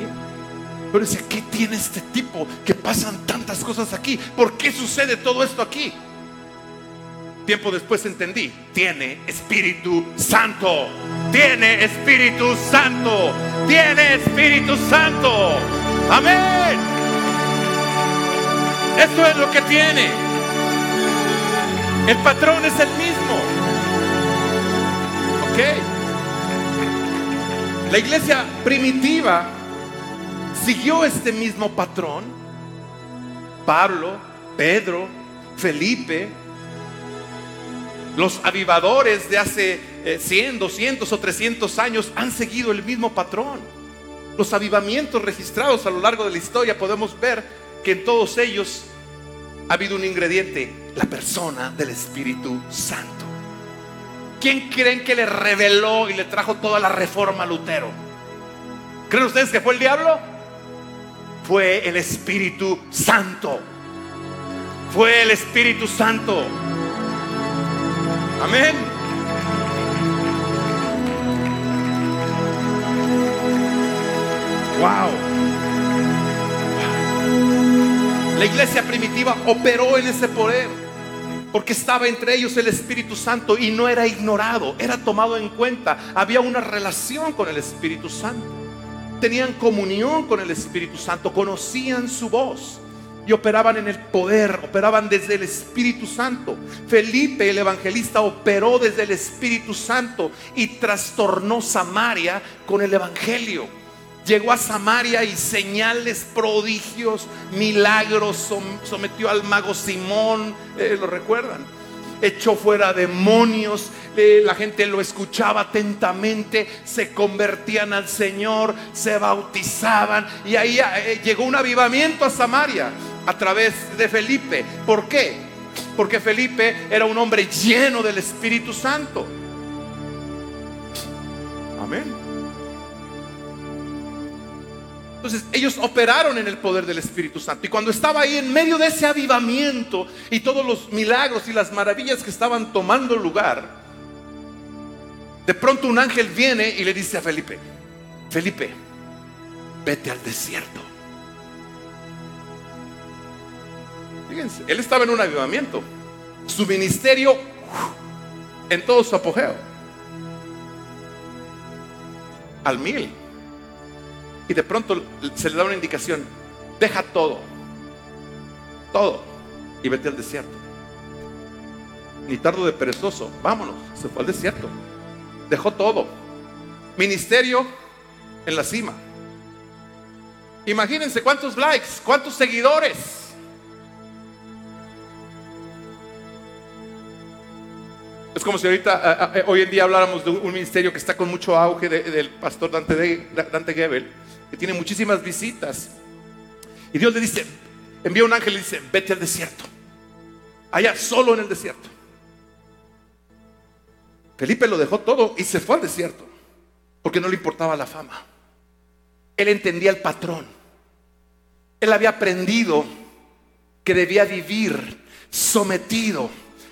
Pero decía, ¿qué tiene este tipo? Que pasan tantas cosas aquí. ¿Por qué sucede todo esto aquí? Tiempo después entendí, tiene Espíritu Santo, tiene Espíritu Santo, tiene Espíritu Santo. Amén. Eso es lo que tiene. El patrón es el mismo. ¿Ok? La iglesia primitiva siguió este mismo patrón. Pablo, Pedro, Felipe, los avivadores de hace 100, eh, 200 o 300 años han seguido el mismo patrón. Los avivamientos registrados a lo largo de la historia podemos ver que en todos ellos ha habido un ingrediente, la persona del Espíritu Santo. ¿Quién creen que le reveló y le trajo toda la reforma a Lutero? ¿Creen ustedes que fue el diablo? Fue el Espíritu Santo. Fue el Espíritu Santo. Amén. Wow. La iglesia primitiva operó en ese poder porque estaba entre ellos el Espíritu Santo y no era ignorado, era tomado en cuenta. Había una relación con el Espíritu Santo. Tenían comunión con el Espíritu Santo, conocían su voz y operaban en el poder, operaban desde el Espíritu Santo. Felipe, el evangelista, operó desde el Espíritu Santo y trastornó Samaria con el Evangelio. Llegó a Samaria y señales, prodigios, milagros, sometió al mago Simón, eh, ¿lo recuerdan? Echó fuera demonios, eh, la gente lo escuchaba atentamente, se convertían al Señor, se bautizaban y ahí eh, llegó un avivamiento a Samaria a través de Felipe. ¿Por qué? Porque Felipe era un hombre lleno del Espíritu Santo. Amén. Entonces ellos operaron en el poder del Espíritu Santo. Y cuando estaba ahí en medio de ese avivamiento y todos los milagros y las maravillas que estaban tomando lugar, de pronto un ángel viene y le dice a Felipe, Felipe, vete al desierto. Fíjense, él estaba en un avivamiento. Su ministerio en todo su apogeo. Al mil. Y de pronto se le da una indicación. Deja todo. Todo. Y vete al desierto. Ni tardo de perezoso. Vámonos. Se fue al desierto. Dejó todo. Ministerio en la cima. Imagínense cuántos likes, cuántos seguidores. como si ahorita, hoy en día habláramos de un ministerio que está con mucho auge del pastor Dante, de, Dante Gebel, que tiene muchísimas visitas. Y Dios le dice, envía un ángel y le dice, vete al desierto. Allá, solo en el desierto. Felipe lo dejó todo y se fue al desierto, porque no le importaba la fama. Él entendía el patrón. Él había aprendido que debía vivir sometido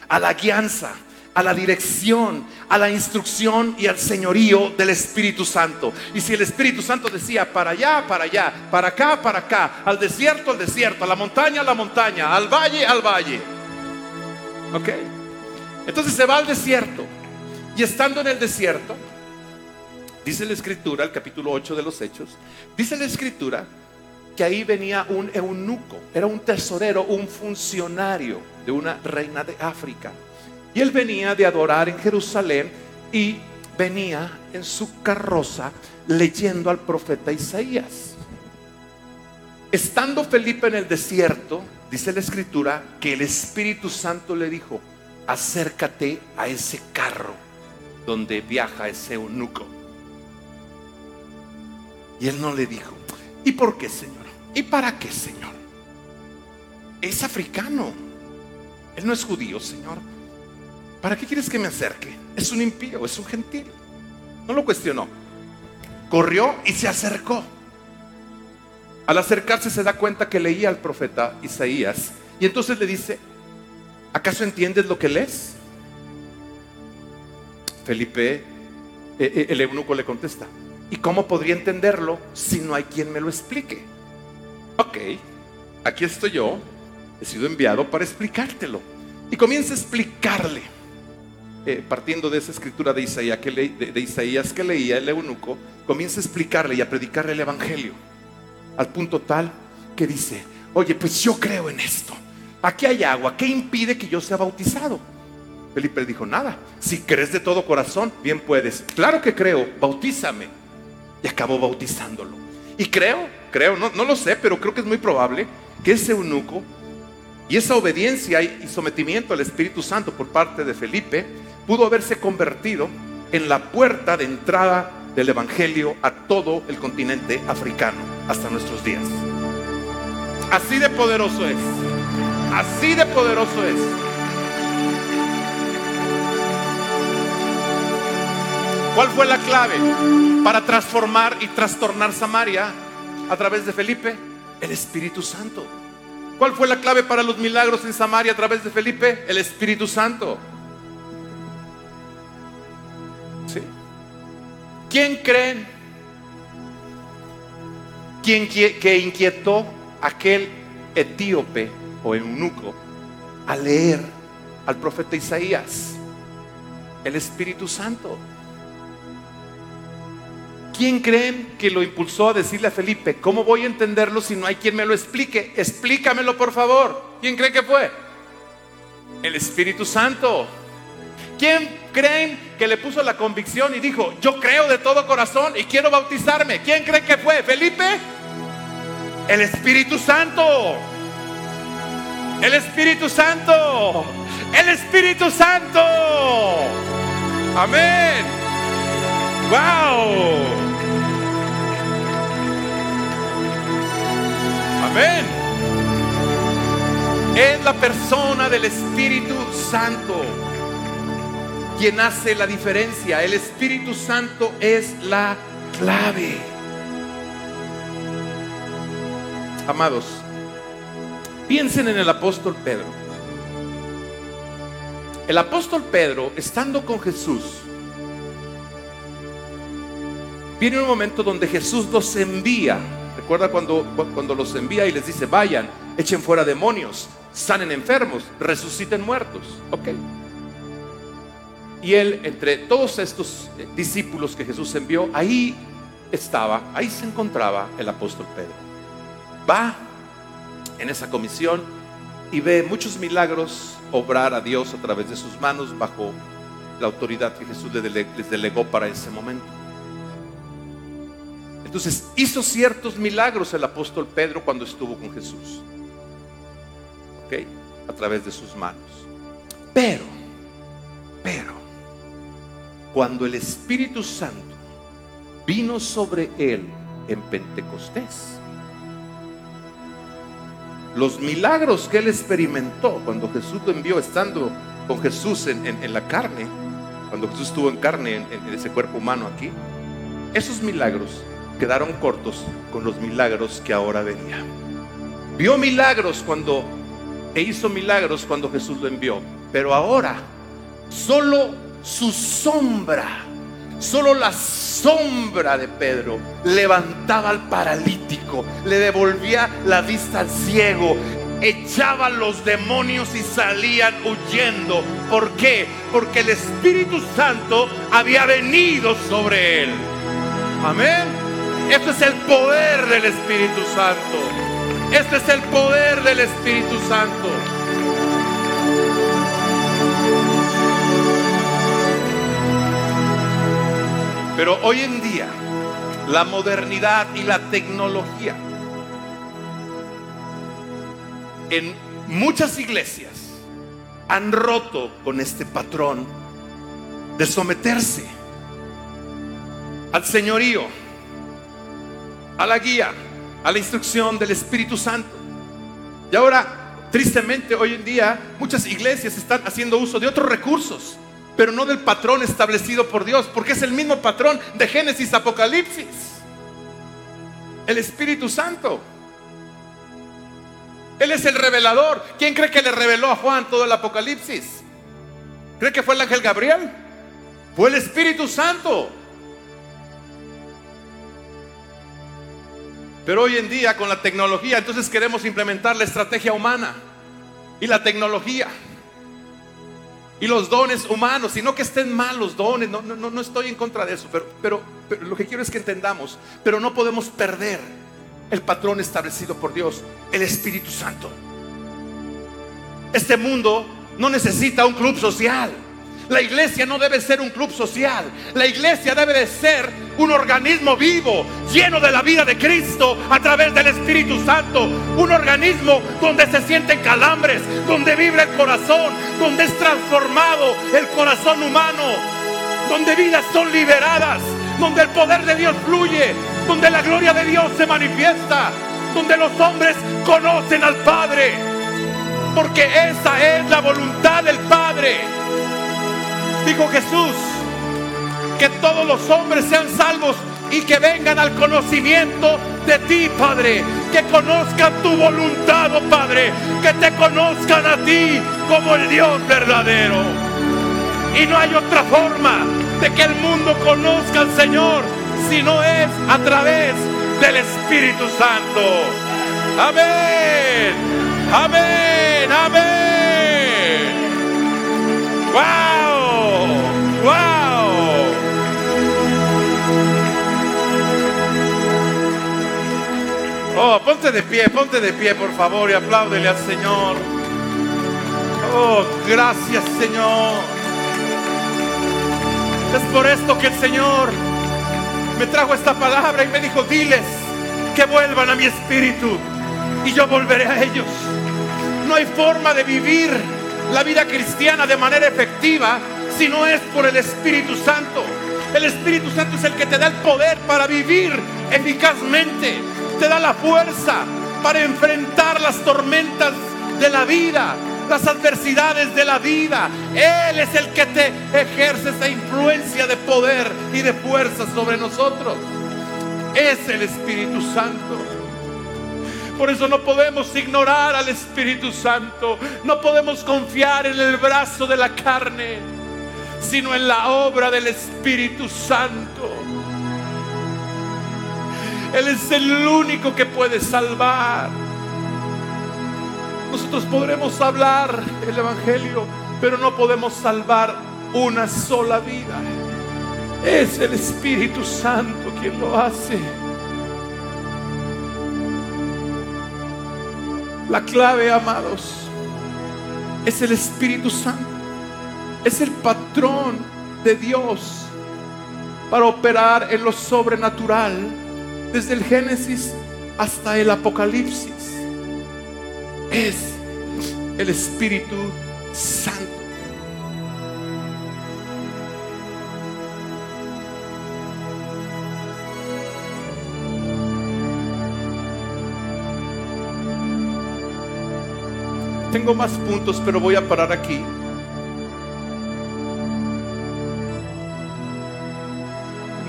a la guianza, a la dirección, a la instrucción y al señorío del Espíritu Santo. Y si el Espíritu Santo decía para allá, para allá, para acá, para acá, al desierto, al desierto, a la montaña, a la montaña, al valle, al valle. ¿Ok? Entonces se va al desierto. Y estando en el desierto, dice la escritura, el capítulo 8 de los Hechos, dice la escritura que ahí venía un eunuco, era un tesorero, un funcionario de una reina de África. Y él venía de adorar en Jerusalén y venía en su carroza leyendo al profeta Isaías. Estando Felipe en el desierto, dice la escritura que el Espíritu Santo le dijo, acércate a ese carro donde viaja ese eunuco. Y él no le dijo, ¿y por qué, Señor? ¿Y para qué, Señor? Es africano. Él no es judío, Señor. ¿Para qué quieres que me acerque? Es un impío, es un gentil. No lo cuestionó. Corrió y se acercó. Al acercarse se da cuenta que leía al profeta Isaías. Y entonces le dice, ¿acaso entiendes lo que lees? Felipe, eh, eh, el eunuco le contesta, ¿y cómo podría entenderlo si no hay quien me lo explique? Ok, aquí estoy yo, he sido enviado para explicártelo. Y comienza a explicarle, eh, partiendo de esa escritura de Isaías, que de Isaías que leía el eunuco, comienza a explicarle y a predicarle el Evangelio, al punto tal que dice, oye, pues yo creo en esto. Aquí hay agua, ¿qué impide que yo sea bautizado? Felipe dijo, nada, si crees de todo corazón, bien puedes. Claro que creo, bautízame. Y acabó bautizándolo. Y creo, creo, no, no lo sé, pero creo que es muy probable que ese eunuco y esa obediencia y sometimiento al Espíritu Santo por parte de Felipe pudo haberse convertido en la puerta de entrada del Evangelio a todo el continente africano hasta nuestros días. Así de poderoso es. Así de poderoso es. ¿Cuál fue la clave para transformar y trastornar Samaria a través de Felipe? El Espíritu Santo. ¿Cuál fue la clave para los milagros en Samaria a través de Felipe? El Espíritu Santo. ¿Quién creen? ¿Quién que inquietó aquel etíope o eunuco a leer al profeta Isaías? El Espíritu Santo. ¿Quién creen que lo impulsó a decirle a Felipe, ¿cómo voy a entenderlo si no hay quien me lo explique? Explícamelo por favor. ¿Quién cree que fue? El Espíritu Santo. ¿Quién creen que le puso la convicción y dijo, yo creo de todo corazón y quiero bautizarme? ¿Quién cree que fue? ¿Felipe? El Espíritu Santo. El Espíritu Santo. El Espíritu Santo. Amén. Wow. Amén. Es la persona del Espíritu Santo quien hace la diferencia. El Espíritu Santo es la clave. Amados, piensen en el apóstol Pedro. El apóstol Pedro, estando con Jesús, viene un momento donde Jesús los envía Recuerda cuando, cuando los envía y les dice, vayan, echen fuera demonios, sanen enfermos, resuciten muertos. Ok. Y él, entre todos estos eh, discípulos que Jesús envió, ahí estaba, ahí se encontraba el apóstol Pedro. Va en esa comisión y ve muchos milagros obrar a Dios a través de sus manos bajo la autoridad que Jesús les delegó para ese momento. Entonces hizo ciertos milagros el apóstol Pedro cuando estuvo con Jesús. ¿Ok? A través de sus manos. Pero, pero, cuando el Espíritu Santo vino sobre él en Pentecostés. Los milagros que él experimentó cuando Jesús lo envió, estando con Jesús en, la carne, cuando Jesús estuvo en carne, en ese cuerpo humano aquí, esos milagros quedaron cortos con los milagros que ahora venían. Vio milagros cuando e hizo milagros cuando Jesús lo envió, pero ahora solo su sombra, solo la sombra de Pedro levantaba al paralítico, le devolvía la vista al ciego, echaba los demonios y salían huyendo. ¿Por qué? Porque el Espíritu Santo había venido sobre él. Amén. Esto es el poder del Espíritu Santo. Este es el poder del Espíritu Santo. Pero hoy en día, la modernidad y la tecnología en muchas iglesias han roto con este patrón de someterse al señorío a la guía, a la instrucción del Espíritu Santo. Y ahora, tristemente, hoy en día muchas iglesias están haciendo uso de otros recursos, pero no del patrón establecido por Dios, porque es el mismo patrón de Génesis, Apocalipsis. El Espíritu Santo. Él es el revelador. ¿Quién cree que le reveló a Juan todo el Apocalipsis? ¿Cree que fue el ángel Gabriel? Fue el Espíritu Santo. Pero hoy en día con la tecnología, entonces queremos implementar la estrategia humana y la tecnología y los dones humanos, y no que estén mal los dones, no, no, no estoy en contra de eso, pero, pero, pero lo que quiero es que entendamos, pero no podemos perder el patrón establecido por Dios, el Espíritu Santo. Este mundo no necesita un club social. La iglesia no debe ser un club social. La iglesia debe de ser un organismo vivo, lleno de la vida de Cristo a través del Espíritu Santo. Un organismo donde se sienten calambres, donde vibra el corazón, donde es transformado el corazón humano, donde vidas son liberadas, donde el poder de Dios fluye, donde la gloria de Dios se manifiesta, donde los hombres conocen al Padre. Porque esa es la voluntad del Padre Dijo Jesús, que todos los hombres sean salvos y que vengan al conocimiento de ti, Padre. Que conozcan tu voluntad, oh Padre. Que te conozcan a ti como el Dios verdadero. Y no hay otra forma de que el mundo conozca al Señor si no es a través del Espíritu Santo. Amén. Amén. Amén. ¡Wow! Oh, ponte de pie, ponte de pie, por favor, y apláudele al Señor. Oh, gracias, Señor. Es por esto que el Señor me trajo esta palabra y me dijo, diles que vuelvan a mi espíritu y yo volveré a ellos. No hay forma de vivir la vida cristiana de manera efectiva si no es por el Espíritu Santo. El Espíritu Santo es el que te da el poder para vivir eficazmente te da la fuerza para enfrentar las tormentas de la vida, las adversidades de la vida. Él es el que te ejerce esa influencia de poder y de fuerza sobre nosotros. Es el Espíritu Santo. Por eso no podemos ignorar al Espíritu Santo. No podemos confiar en el brazo de la carne, sino en la obra del Espíritu Santo. Él es el único que puede salvar. Nosotros podremos hablar el Evangelio, pero no podemos salvar una sola vida. Es el Espíritu Santo quien lo hace. La clave, amados, es el Espíritu Santo. Es el patrón de Dios para operar en lo sobrenatural desde el Génesis hasta el Apocalipsis, es el Espíritu Santo. Tengo más puntos, pero voy a parar aquí.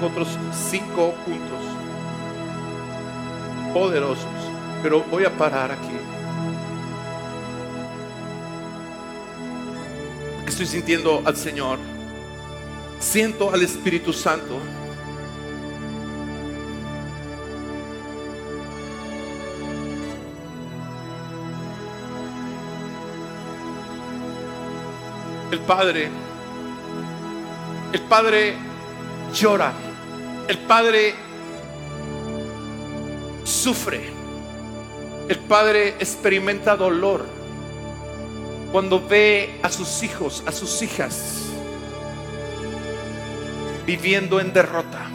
otros cinco puntos poderosos, pero voy a parar aquí. Estoy sintiendo al Señor. Siento al Espíritu Santo. El Padre, el Padre llora, el Padre sufre, el Padre experimenta dolor cuando ve a sus hijos, a sus hijas viviendo en derrota.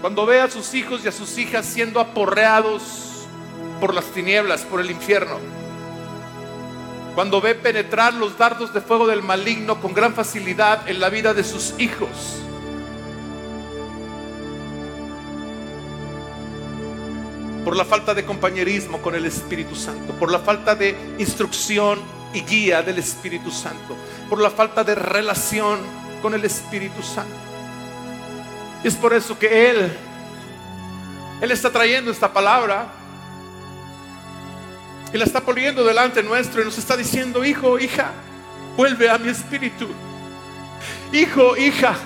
Cuando ve a sus hijos y a sus hijas siendo aporreados por las tinieblas, por el infierno. Cuando ve penetrar los dardos de fuego del maligno con gran facilidad en la vida de sus hijos. Por la falta de compañerismo con el Espíritu Santo, por la falta de instrucción y guía del Espíritu Santo, por la falta de relación con el Espíritu Santo. Es por eso que Él, Él está trayendo esta palabra y la está poniendo delante nuestro y nos está diciendo, hijo, hija, vuelve a mi espíritu. Hijo, hija,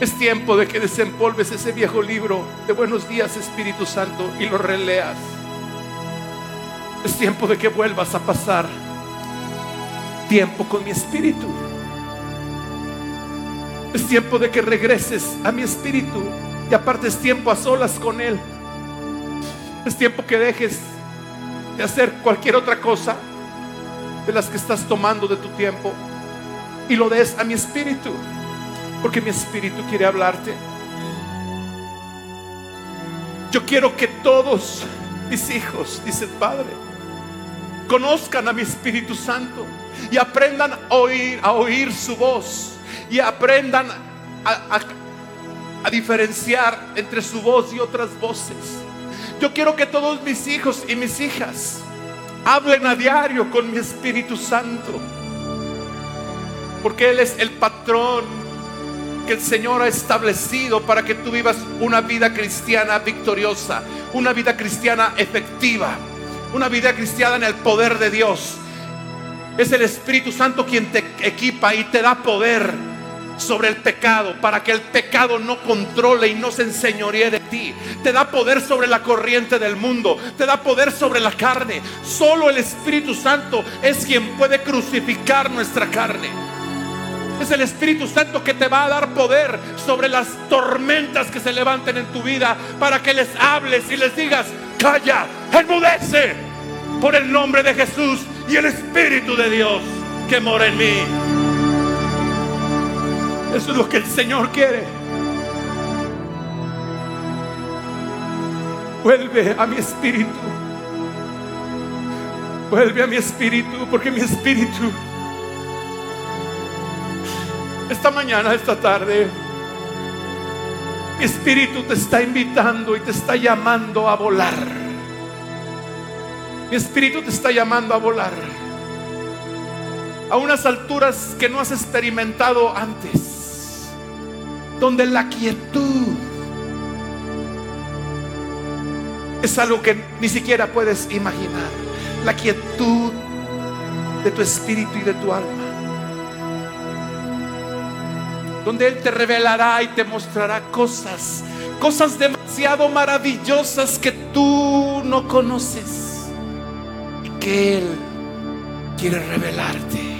es tiempo de que desempolves ese viejo libro de Buenos días Espíritu Santo y lo releas. Es tiempo de que vuelvas a pasar tiempo con mi espíritu. Es tiempo de que regreses a mi espíritu y apartes tiempo a solas con Él. Es tiempo que dejes de hacer cualquier otra cosa de las que estás tomando de tu tiempo y lo des a mi espíritu, porque mi espíritu quiere hablarte. Yo quiero que todos mis hijos, dice el Padre, conozcan a mi Espíritu Santo y aprendan a oír, a oír su voz y aprendan a, a diferenciar entre su voz y otras voces. Yo quiero que todos mis hijos y mis hijas hablen a diario con mi Espíritu Santo. Porque Él es el patrón que el Señor ha establecido para que tú vivas una vida cristiana victoriosa, una vida cristiana efectiva, una vida cristiana en el poder de Dios. Es el Espíritu Santo quien te equipa y te da poder sobre el pecado para que el pecado no controle y no se enseñoree de ti. Te da poder sobre la corriente del mundo, te da poder sobre la carne. Solo el Espíritu Santo es quien puede crucificar nuestra carne. Es el Espíritu Santo que te va a dar poder sobre las tormentas que se levanten en tu vida para que les hables y les digas, calla, enmudece por el nombre de Jesús y el Espíritu de Dios que mora en mí. Eso es lo que el Señor quiere. Vuelve a mi espíritu. Vuelve a mi espíritu, porque mi espíritu, esta mañana, esta tarde, mi espíritu te está invitando y te está llamando a volar. Mi espíritu te está llamando a volar. A unas alturas que no has experimentado antes, donde la quietud es algo que ni siquiera puedes imaginar, la quietud de tu espíritu y de tu alma, donde Él te revelará y te mostrará cosas, cosas demasiado maravillosas que tú no conoces y que Él quiere revelarte.